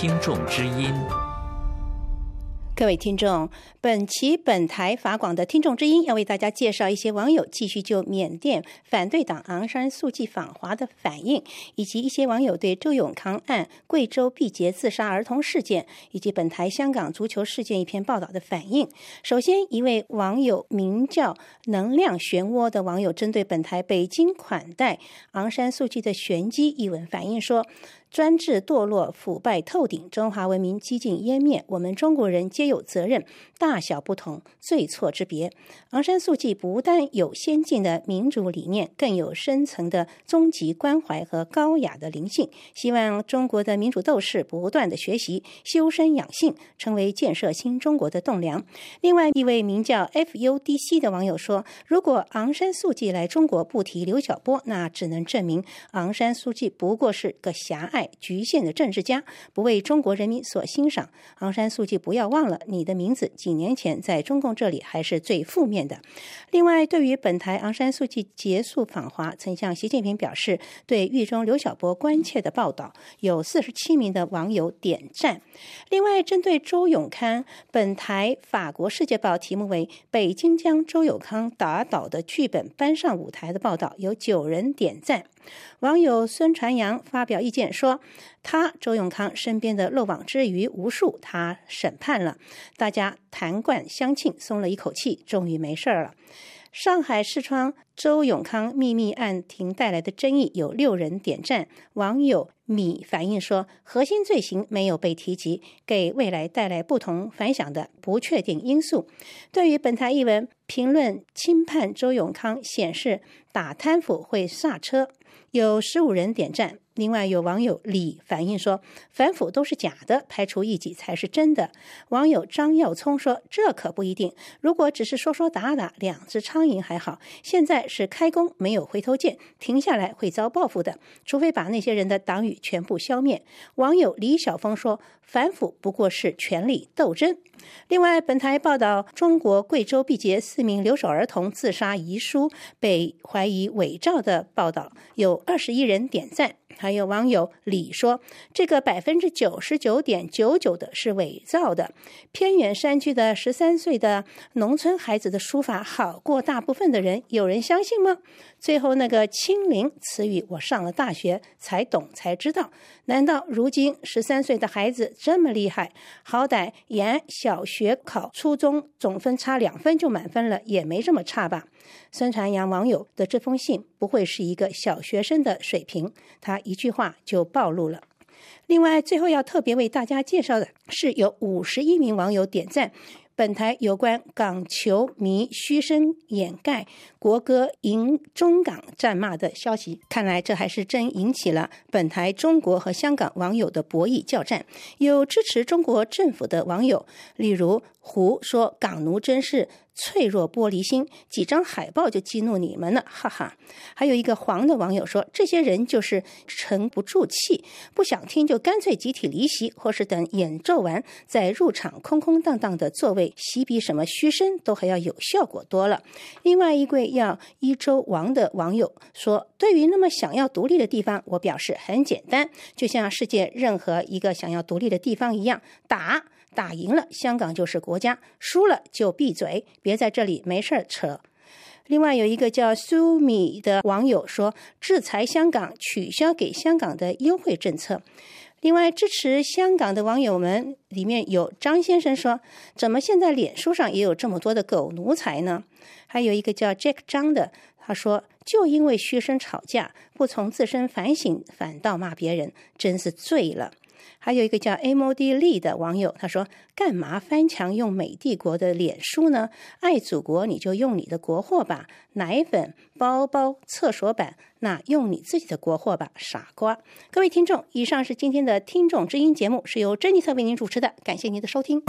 听众之音。各位听众，本期本台法广的听众之音要为大家介绍一些网友继续就缅甸反对党昂山素季访华的反应，以及一些网友对周永康案、贵州毕节自杀儿童事件以及本台香港足球事件一篇报道的反应。首先，一位网友名叫“能量漩涡”的网友针对本台北京款待昂山素季的玄机一文反映说。专制堕落、腐败透顶，中华文明几近湮灭。我们中国人皆有责任，大小不同，罪错之别。昂山素季不但有先进的民主理念，更有深层的终极关怀和高雅的灵性。希望中国的民主斗士不断的学习、修身养性，成为建设新中国的栋梁。另外一位名叫 FUDC 的网友说：“如果昂山素季来中国不提刘晓波，那只能证明昂山素季不过是个狭隘。”局限的政治家不为中国人民所欣赏。昂山素季，不要忘了你的名字，几年前在中共这里还是最负面的。另外，对于本台昂山素季结束访华，曾向习近平表示对狱中刘晓波关切的报道，有四十七名的网友点赞。另外，针对周永康，本台法国《世界报》题目为《北京将周永康打倒的剧本搬上舞台》的报道，有九人点赞。网友孙传阳发表意见说：“他周永康身边的漏网之鱼无数，他审判了，大家谈冠相庆，松了一口气，终于没事儿了。”上海视窗周永康秘密案庭带来的争议有六人点赞。网友米反映说：“核心罪行没有被提及，给未来带来不同反响的不确定因素。”对于本台译文评论轻判周永康，显示打贪腐会刹车。有十五人点赞，另外有网友李反映说，反腐都是假的，排除异己才是真的。网友张耀聪说，这可不一定，如果只是说说打打，两只苍蝇还好，现在是开弓没有回头箭，停下来会遭报复的，除非把那些人的党羽全部消灭。网友李晓峰说，反腐不过是权力斗争。另外，本台报道，中国贵州毕节四名留守儿童自杀遗书被怀疑伪造的报道，有二十一人点赞。还有网友李说：“这个百分之九十九点九九的是伪造的。偏远山区的十三岁的农村孩子的书法好过大部分的人，有人相信吗？”最后那个“清零”词语，我上了大学才懂才知道。难道如今十三岁的孩子这么厉害？好歹沿小学考初中总分差两分就满分了，也没这么差吧？孙传阳网友的这封信不会是一个小学生的水平，他一句话就暴露了。另外，最后要特别为大家介绍的是，有五十一名网友点赞本台有关港球迷嘘声掩盖国歌迎中港战骂的消息。看来这还是真引起了本台中国和香港网友的博弈叫战。有支持中国政府的网友，例如胡说港奴真是。脆弱玻璃心，几张海报就激怒你们了，哈哈！还有一个黄的网友说，这些人就是沉不住气，不想听就干脆集体离席，或是等演奏完再入场，空空荡荡的座位，席比什么嘘声都还要有效果多了。另外一位要一周王的网友说，对于那么想要独立的地方，我表示很简单，就像世界任何一个想要独立的地方一样，打。打赢了，香港就是国家；输了就闭嘴，别在这里没事扯。另外有一个叫苏米的网友说：“制裁香港，取消给香港的优惠政策。”另外支持香港的网友们里面有张先生说：“怎么现在脸书上也有这么多的狗奴才呢？”还有一个叫 Jack 张的，他说：“就因为嘘声吵架，不从自身反省，反倒骂别人，真是醉了。”还有一个叫 amodli 的网友，他说：“干嘛翻墙用美帝国的脸书呢？爱祖国你就用你的国货吧，奶粉、包包、厕所板，那用你自己的国货吧，傻瓜！”各位听众，以上是今天的听众之音节目，是由珍妮特为您主持的，感谢您的收听。